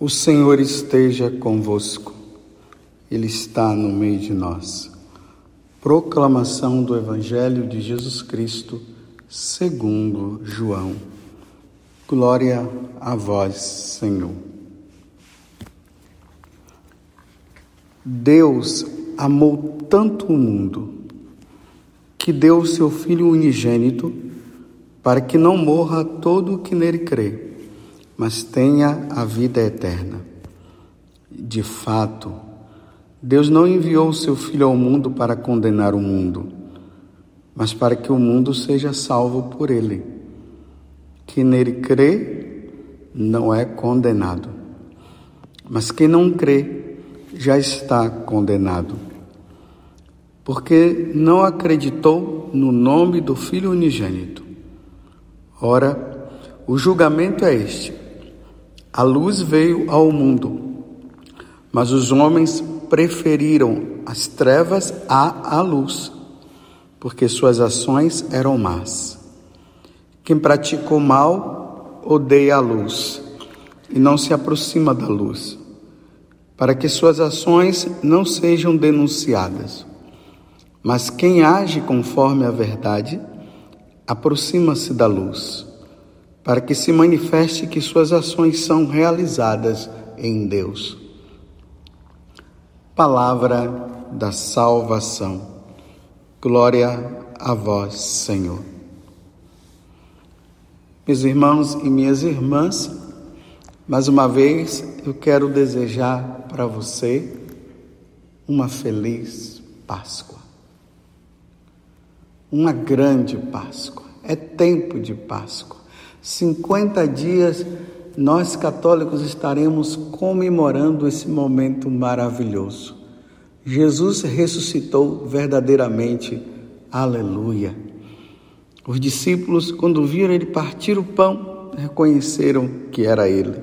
O Senhor esteja convosco, Ele está no meio de nós. Proclamação do Evangelho de Jesus Cristo, segundo João. Glória a vós, Senhor. Deus amou tanto o mundo que deu o seu Filho unigênito para que não morra todo o que nele crê mas tenha a vida eterna. De fato, Deus não enviou o seu Filho ao mundo para condenar o mundo, mas para que o mundo seja salvo por ele. Quem nele crê não é condenado, mas quem não crê já está condenado, porque não acreditou no nome do Filho unigênito. Ora, o julgamento é este a luz veio ao mundo, mas os homens preferiram as trevas à, à luz, porque suas ações eram más. Quem pratica o mal odeia a luz e não se aproxima da luz, para que suas ações não sejam denunciadas. Mas quem age conforme a verdade aproxima-se da luz para que se manifeste que suas ações são realizadas em Deus. Palavra da salvação. Glória a vós, Senhor. Meus irmãos e minhas irmãs, mais uma vez eu quero desejar para você uma feliz Páscoa. Uma grande Páscoa. É tempo de Páscoa. 50 dias nós católicos estaremos comemorando esse momento maravilhoso. Jesus ressuscitou verdadeiramente. Aleluia. Os discípulos, quando viram ele partir o pão, reconheceram que era ele.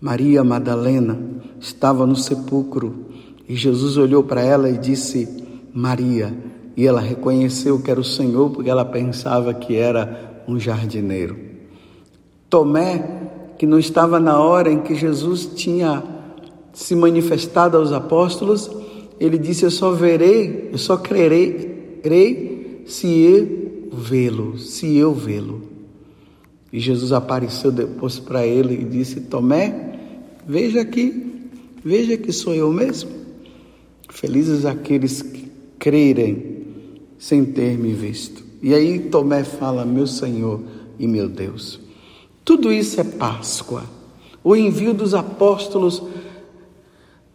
Maria Madalena estava no sepulcro e Jesus olhou para ela e disse: Maria. E ela reconheceu que era o Senhor porque ela pensava que era um jardineiro. Tomé, que não estava na hora em que Jesus tinha se manifestado aos apóstolos, ele disse: Eu só verei, eu só crerei, crei se eu vê-lo, se eu vê-lo. E Jesus apareceu depois para ele e disse: Tomé, veja aqui, veja que sou eu mesmo. Felizes aqueles que crerem sem ter me visto. E aí Tomé fala: Meu Senhor e meu Deus. Tudo isso é Páscoa. O envio dos apóstolos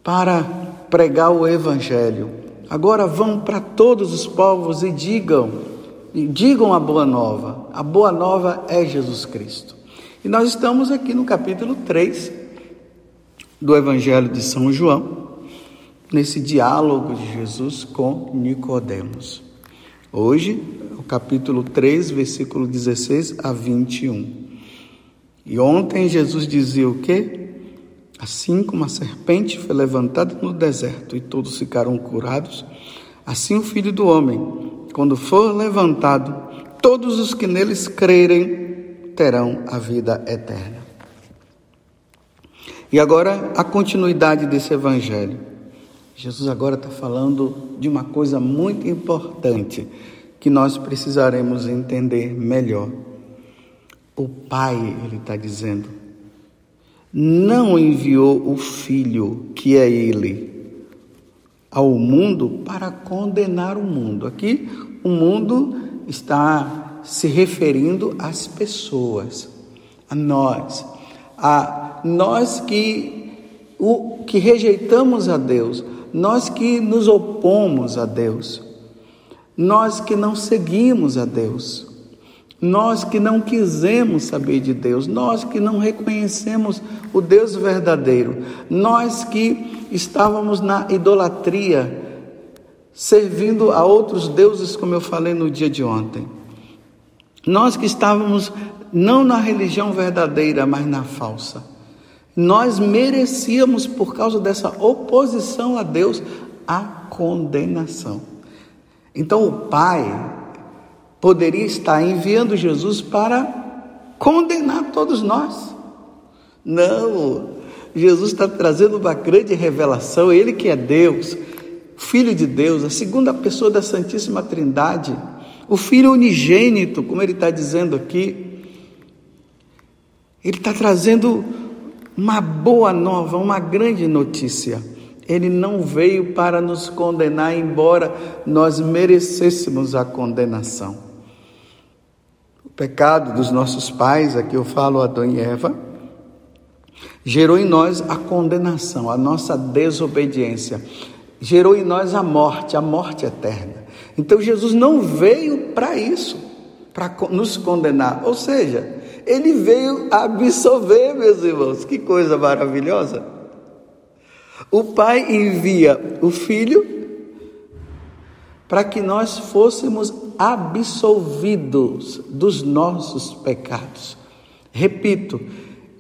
para pregar o Evangelho. Agora vão para todos os povos e digam, e digam a boa nova. A boa nova é Jesus Cristo. E nós estamos aqui no capítulo 3 do Evangelho de São João, nesse diálogo de Jesus com Nicodemos. Hoje, capítulo 3, versículo 16 a 21. E ontem Jesus dizia o quê? Assim como a serpente foi levantada no deserto e todos ficaram curados, assim o Filho do Homem, quando for levantado, todos os que neles crerem terão a vida eterna. E agora a continuidade desse evangelho. Jesus agora está falando de uma coisa muito importante que nós precisaremos entender melhor. O Pai, ele está dizendo, não enviou o Filho, que é Ele, ao mundo para condenar o mundo. Aqui, o mundo está se referindo às pessoas, a nós, a nós que o que rejeitamos a Deus, nós que nos opomos a Deus, nós que não seguimos a Deus, nós que não quisemos saber de Deus, nós que não reconhecemos o Deus verdadeiro, nós que estávamos na idolatria, servindo a outros deuses, como eu falei no dia de ontem. Nós que estávamos não na religião verdadeira, mas na falsa. Nós merecíamos, por causa dessa oposição a Deus, a condenação. Então o Pai poderia estar enviando Jesus para condenar todos nós. Não, Jesus está trazendo uma grande revelação, Ele que é Deus, Filho de Deus, a segunda pessoa da Santíssima Trindade, o Filho unigênito, como Ele está dizendo aqui. Ele está trazendo uma boa nova, uma grande notícia. Ele não veio para nos condenar, embora nós merecêssemos a condenação. O pecado dos nossos pais, aqui eu falo Adão e Eva, gerou em nós a condenação, a nossa desobediência, gerou em nós a morte, a morte eterna. Então Jesus não veio para isso, para nos condenar, ou seja, ele veio absolver, meus irmãos, que coisa maravilhosa. O Pai envia o Filho para que nós fôssemos absolvidos dos nossos pecados. Repito,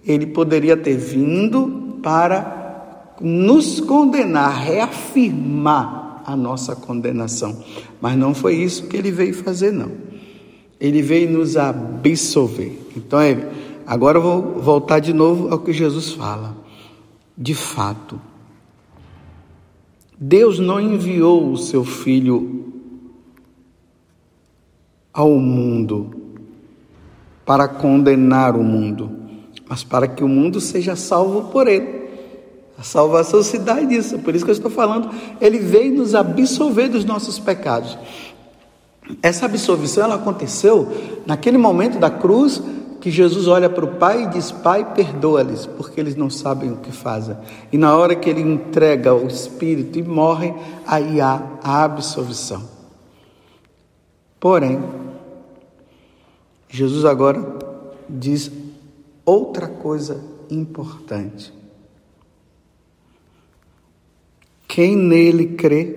ele poderia ter vindo para nos condenar, reafirmar a nossa condenação, mas não foi isso que ele veio fazer, não. Ele veio nos absolver. Então, é, agora eu vou voltar de novo ao que Jesus fala. De fato, Deus não enviou o seu Filho ao mundo para condenar o mundo, mas para que o mundo seja salvo por ele. A salvação se dá disso, por isso que eu estou falando, ele veio nos absolver dos nossos pecados. Essa absolvição ela aconteceu naquele momento da cruz que Jesus olha para o Pai e diz: Pai, perdoa-lhes, porque eles não sabem o que fazem. E na hora que ele entrega o Espírito e morre, aí há a absolvição. Porém, Jesus agora diz outra coisa importante. Quem nele crê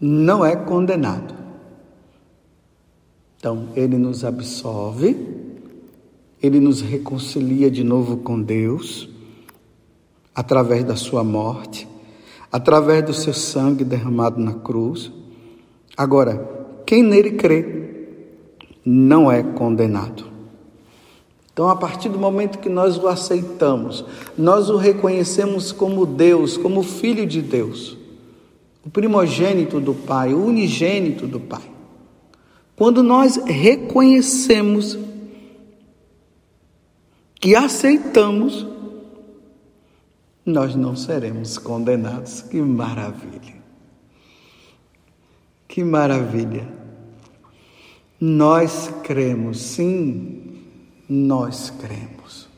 não é condenado. Então, ele nos absolve, ele nos reconcilia de novo com Deus, através da sua morte, através do seu sangue derramado na cruz. Agora, quem nele crê não é condenado. Então, a partir do momento que nós o aceitamos, nós o reconhecemos como Deus, como Filho de Deus, o primogênito do Pai, o unigênito do Pai. Quando nós reconhecemos que aceitamos, nós não seremos condenados. Que maravilha! Que maravilha! Nós cremos, sim, nós cremos.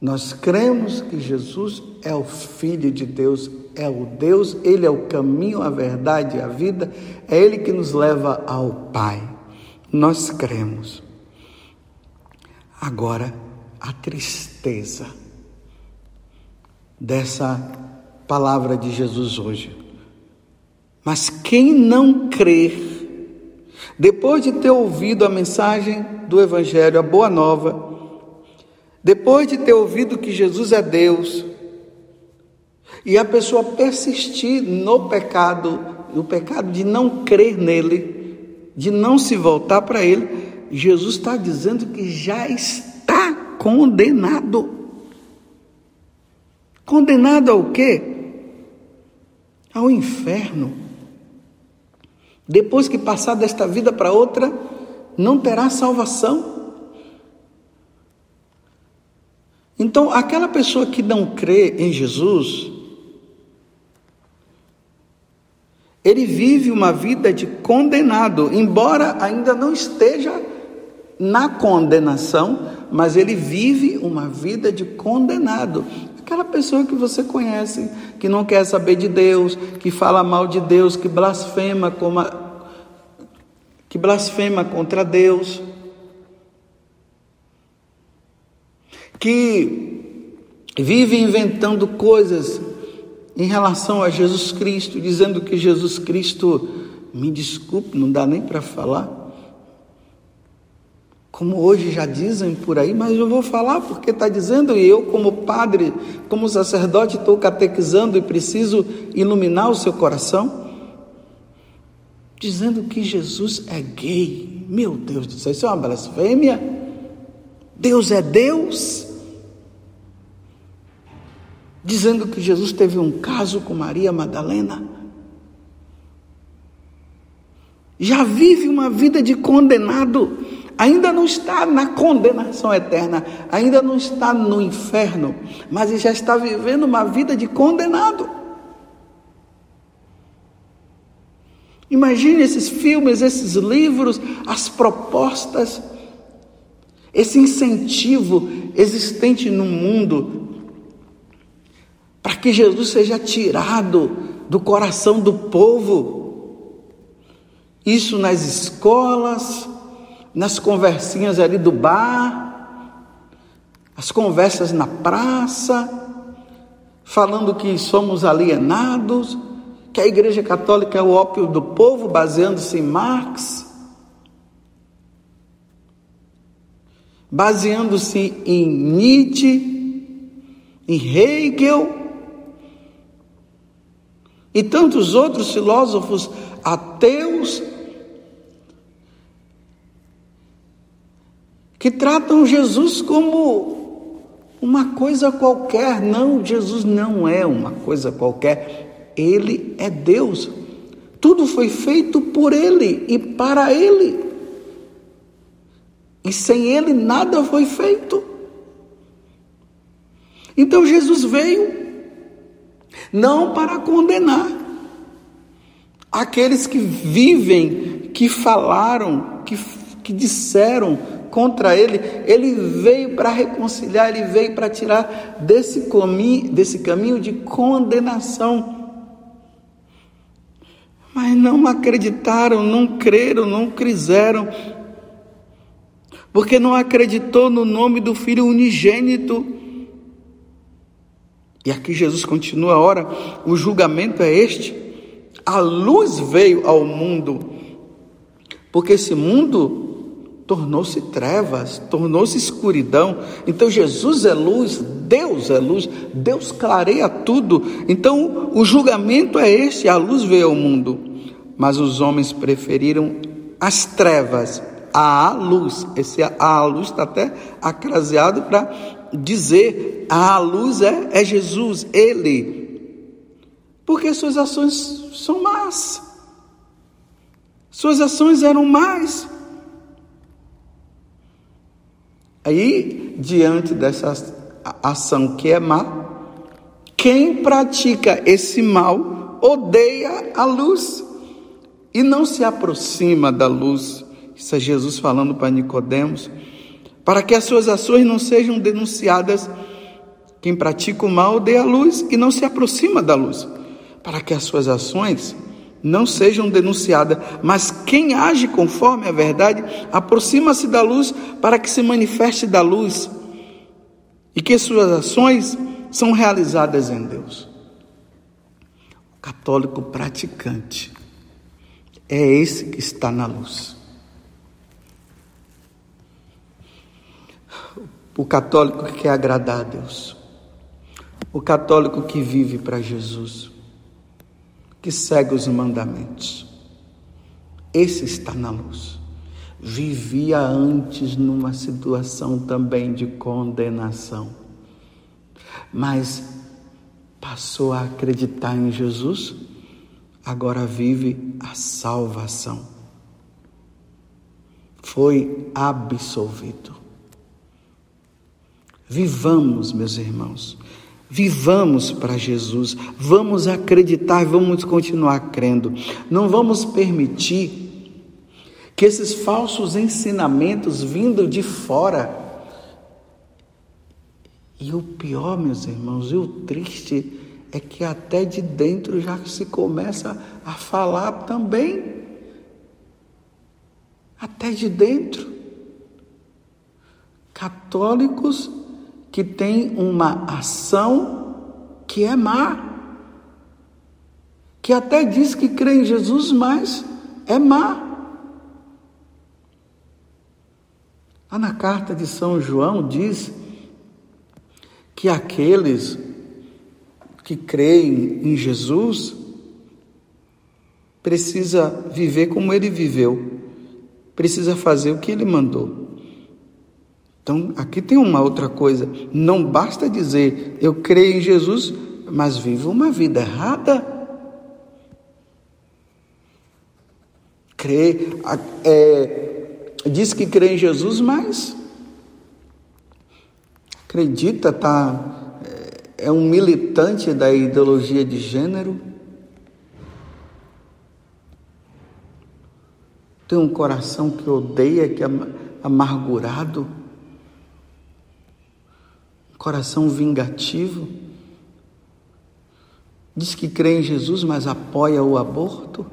Nós cremos que Jesus é o Filho de Deus, é o Deus, Ele é o caminho, a verdade e a vida, é Ele que nos leva ao Pai. Nós cremos. Agora, a tristeza dessa palavra de Jesus hoje. Mas quem não crer, depois de ter ouvido a mensagem do Evangelho, a boa nova, depois de ter ouvido que Jesus é Deus, e a pessoa persistir no pecado, no pecado de não crer nele, de não se voltar para ele, Jesus está dizendo que já está condenado. Condenado ao quê? Ao inferno. Depois que passar desta vida para outra, não terá salvação. Então, aquela pessoa que não crê em Jesus, ele vive uma vida de condenado, embora ainda não esteja na condenação, mas ele vive uma vida de condenado. Aquela pessoa que você conhece, que não quer saber de Deus, que fala mal de Deus, que blasfema, a, que blasfema contra Deus. que vive inventando coisas em relação a Jesus Cristo, dizendo que Jesus Cristo, me desculpe, não dá nem para falar. Como hoje já dizem por aí, mas eu vou falar porque está dizendo, e eu, como padre, como sacerdote, estou catequizando e preciso iluminar o seu coração, dizendo que Jesus é gay. Meu Deus do céu, isso é uma blasfêmia. Deus é Deus. Dizendo que Jesus teve um caso com Maria Madalena. Já vive uma vida de condenado, ainda não está na condenação eterna, ainda não está no inferno, mas já está vivendo uma vida de condenado. Imagine esses filmes, esses livros, as propostas, esse incentivo existente no mundo para que Jesus seja tirado do coração do povo. Isso nas escolas, nas conversinhas ali do bar, as conversas na praça, falando que somos alienados que a Igreja Católica é o ópio do povo, baseando-se em Marx, baseando-se em Nietzsche, em Hegel e tantos outros filósofos ateus que tratam Jesus como uma coisa qualquer. Não, Jesus não é uma coisa qualquer. Ele é Deus. Tudo foi feito por Ele e para Ele. E sem Ele nada foi feito. Então Jesus veio não para condenar aqueles que vivem, que falaram, que, que disseram contra ele, ele veio para reconciliar, ele veio para tirar desse caminho, desse caminho de condenação. Mas não acreditaram, não creram, não quiseram, porque não acreditou no nome do Filho unigênito. E aqui Jesus continua, ora, o julgamento é este: a luz veio ao mundo, porque esse mundo tornou-se trevas, tornou-se escuridão. Então Jesus é luz, Deus é luz, Deus clareia tudo. Então o julgamento é este: a luz veio ao mundo mas os homens preferiram as trevas à luz. Esse a luz está até acraseado para dizer a luz é, é Jesus, Ele. Porque suas ações são más. Suas ações eram más. Aí, diante dessa ação que é má, quem pratica esse mal odeia a luz e não se aproxima da luz. Isso é Jesus falando para Nicodemos, para que as suas ações não sejam denunciadas. Quem pratica o mal odeia a luz e não se aproxima da luz, para que as suas ações não sejam denunciadas, mas quem age conforme a verdade aproxima-se da luz para que se manifeste da luz e que suas ações são realizadas em Deus. O católico praticante é esse que está na luz. O católico que quer agradar a Deus. O católico que vive para Jesus. Que segue os mandamentos. Esse está na luz. Vivia antes numa situação também de condenação. Mas passou a acreditar em Jesus agora vive a salvação. Foi absolvido. Vivamos, meus irmãos, vivamos para Jesus, vamos acreditar, vamos continuar crendo, não vamos permitir que esses falsos ensinamentos vindo de fora, e o pior, meus irmãos, e o triste é que até de dentro já se começa a falar também. Até de dentro. Católicos que têm uma ação que é má. Que até diz que crê em Jesus, mas é má. Lá na carta de São João diz que aqueles que creem em Jesus precisa viver como ele viveu, precisa fazer o que ele mandou. Então, aqui tem uma outra coisa. Não basta dizer eu creio em Jesus, mas vivo uma vida errada. Crê, é, diz que crê em Jesus, mas acredita, tá, é, é um militante da ideologia de gênero. Tem um coração que odeia, que é amargurado coração vingativo, diz que crê em Jesus, mas apoia o aborto.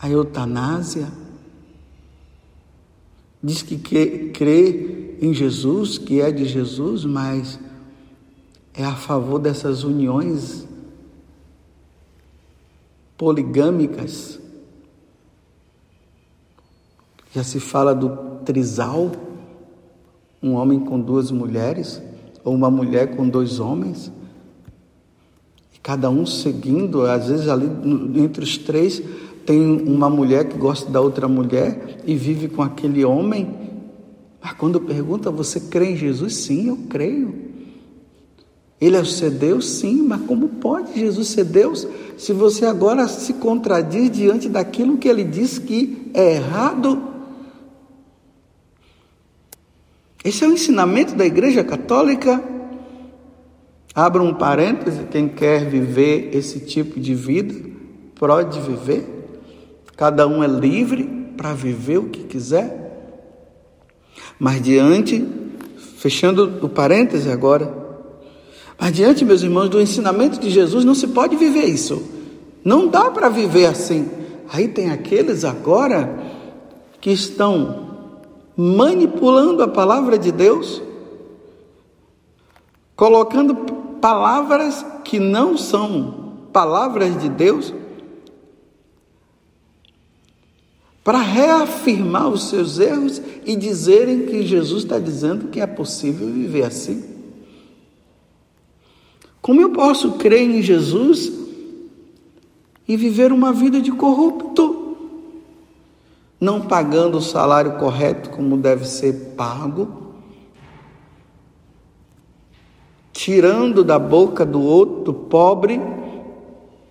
A eutanásia, diz que crê em Jesus, que é de Jesus, mas é a favor dessas uniões poligâmicas já se fala do trisal, um homem com duas mulheres, ou uma mulher com dois homens, e cada um seguindo, às vezes ali entre os três tem uma mulher que gosta da outra mulher e vive com aquele homem. Mas quando pergunta, você crê em Jesus? Sim, eu creio. Ele é o ser Deus? Sim, mas como pode Jesus ser Deus se você agora se contradiz diante daquilo que ele diz que é errado? Esse é o ensinamento da Igreja Católica. Abra um parêntese, quem quer viver esse tipo de vida, pode viver. Cada um é livre para viver o que quiser. Mas diante, fechando o parêntese agora, mas diante, meus irmãos, do ensinamento de Jesus, não se pode viver isso. Não dá para viver assim. Aí tem aqueles agora que estão manipulando a palavra de Deus, colocando palavras que não são palavras de Deus, para reafirmar os seus erros e dizerem que Jesus está dizendo que é possível viver assim. Como eu posso crer em Jesus e viver uma vida de corrupto? Não pagando o salário correto como deve ser pago, tirando da boca do outro pobre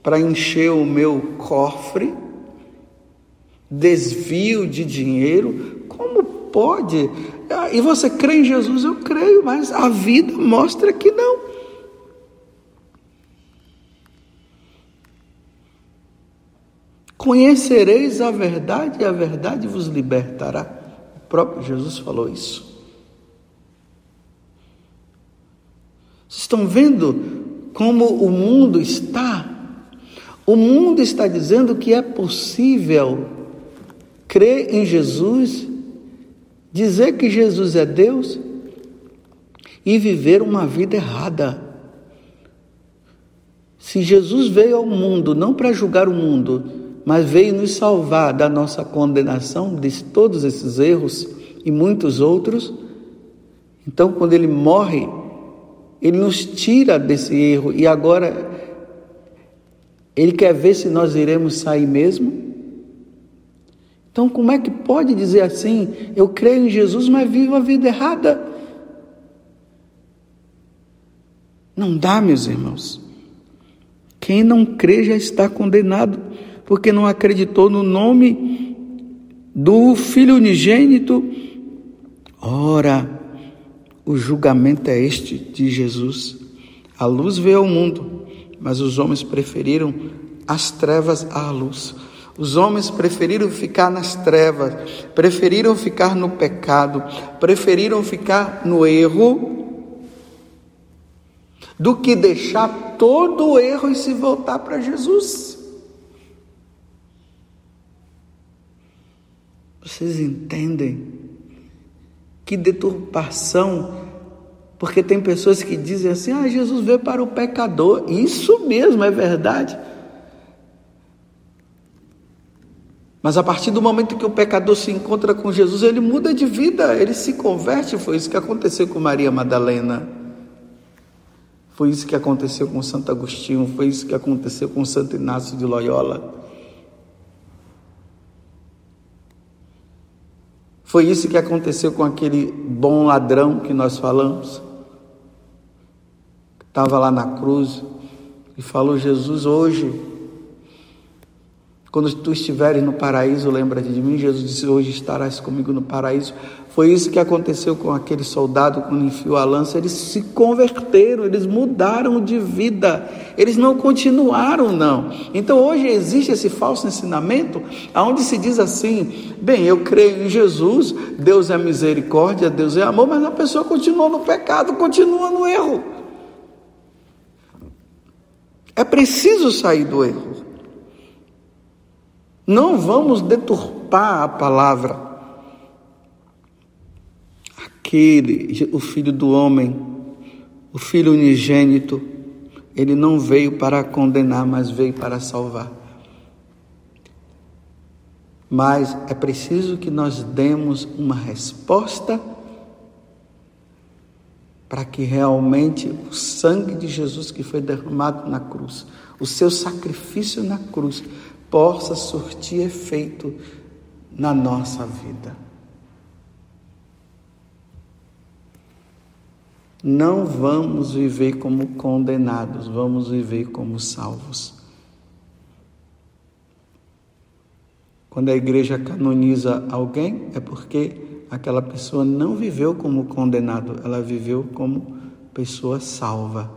para encher o meu cofre, desvio de dinheiro, como pode? Ah, e você crê em Jesus? Eu creio, mas a vida mostra que não. Conhecereis a verdade e a verdade vos libertará. O próprio Jesus falou isso. Vocês estão vendo como o mundo está? O mundo está dizendo que é possível crer em Jesus, dizer que Jesus é Deus e viver uma vida errada. Se Jesus veio ao mundo não para julgar o mundo, mas veio nos salvar da nossa condenação de todos esses erros e muitos outros. Então, quando ele morre, ele nos tira desse erro e agora ele quer ver se nós iremos sair mesmo. Então, como é que pode dizer assim? Eu creio em Jesus, mas vivo a vida errada. Não dá, meus irmãos. Quem não crê já está condenado porque não acreditou no nome do Filho unigênito. Ora, o julgamento é este de Jesus. A luz veio ao mundo, mas os homens preferiram as trevas à luz. Os homens preferiram ficar nas trevas, preferiram ficar no pecado, preferiram ficar no erro, do que deixar todo o erro e se voltar para Jesus. Vocês entendem? Que deturpação. Porque tem pessoas que dizem assim: ah, Jesus veio para o pecador. Isso mesmo, é verdade. Mas a partir do momento que o pecador se encontra com Jesus, ele muda de vida, ele se converte. Foi isso que aconteceu com Maria Madalena. Foi isso que aconteceu com Santo Agostinho, foi isso que aconteceu com Santo Inácio de Loyola. Foi isso que aconteceu com aquele bom ladrão que nós falamos. Estava lá na cruz e falou: Jesus, hoje, quando tu estiveres no paraíso, lembra-te de mim. Jesus disse: Hoje estarás comigo no paraíso. Foi isso que aconteceu com aquele soldado quando enfiou a lança. Eles se converteram, eles mudaram de vida, eles não continuaram, não. Então hoje existe esse falso ensinamento, onde se diz assim: bem, eu creio em Jesus, Deus é misericórdia, Deus é amor, mas a pessoa continua no pecado, continua no erro. É preciso sair do erro. Não vamos deturpar a palavra aquele, o filho do homem, o filho unigênito, ele não veio para condenar, mas veio para salvar. Mas é preciso que nós demos uma resposta para que realmente o sangue de Jesus que foi derramado na cruz, o seu sacrifício na cruz, possa surtir efeito na nossa vida. Não vamos viver como condenados, vamos viver como salvos. Quando a igreja canoniza alguém, é porque aquela pessoa não viveu como condenado, ela viveu como pessoa salva,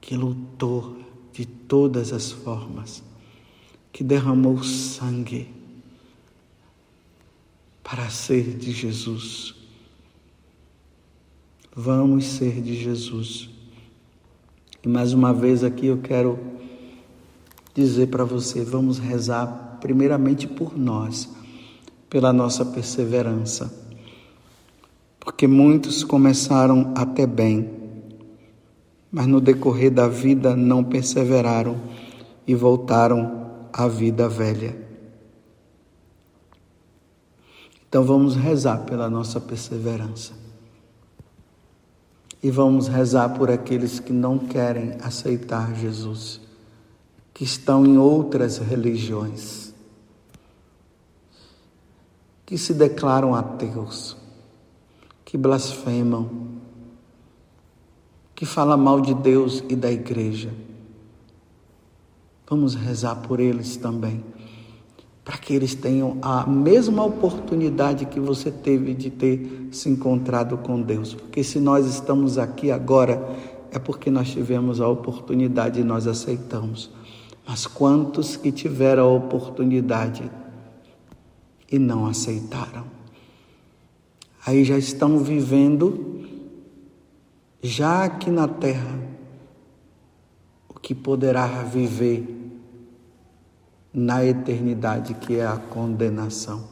que lutou de todas as formas, que derramou sangue para ser de Jesus. Vamos ser de Jesus. E mais uma vez aqui eu quero dizer para você: vamos rezar primeiramente por nós, pela nossa perseverança. Porque muitos começaram até bem, mas no decorrer da vida não perseveraram e voltaram à vida velha. Então vamos rezar pela nossa perseverança. E vamos rezar por aqueles que não querem aceitar Jesus, que estão em outras religiões, que se declaram ateus, que blasfemam, que falam mal de Deus e da igreja. Vamos rezar por eles também para que eles tenham a mesma oportunidade que você teve de ter se encontrado com Deus. Porque se nós estamos aqui agora, é porque nós tivemos a oportunidade e nós aceitamos. Mas quantos que tiveram a oportunidade e não aceitaram? Aí já estão vivendo, já aqui na terra, o que poderá viver na eternidade, que é a condenação.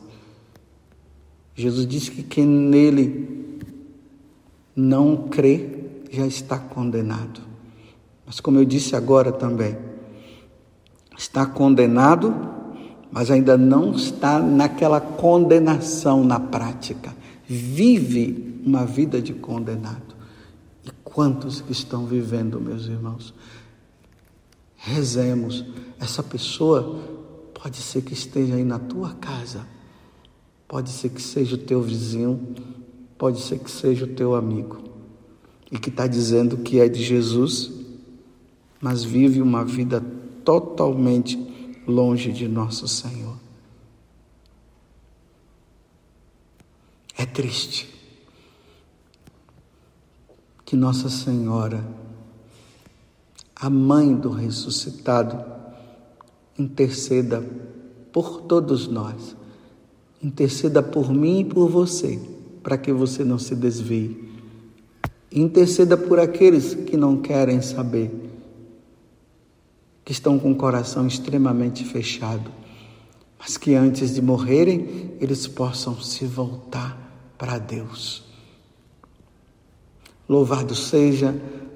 Jesus disse que quem nele não crê já está condenado. Mas, como eu disse agora também, está condenado, mas ainda não está naquela condenação na prática. Vive uma vida de condenado. E quantos que estão vivendo, meus irmãos? Rezemos. Essa pessoa pode ser que esteja aí na tua casa, pode ser que seja o teu vizinho, pode ser que seja o teu amigo, e que está dizendo que é de Jesus, mas vive uma vida totalmente longe de nosso Senhor. É triste que Nossa Senhora a mãe do ressuscitado, interceda por todos nós. Interceda por mim e por você, para que você não se desvie. Interceda por aqueles que não querem saber, que estão com o coração extremamente fechado, mas que antes de morrerem, eles possam se voltar para Deus. Louvado seja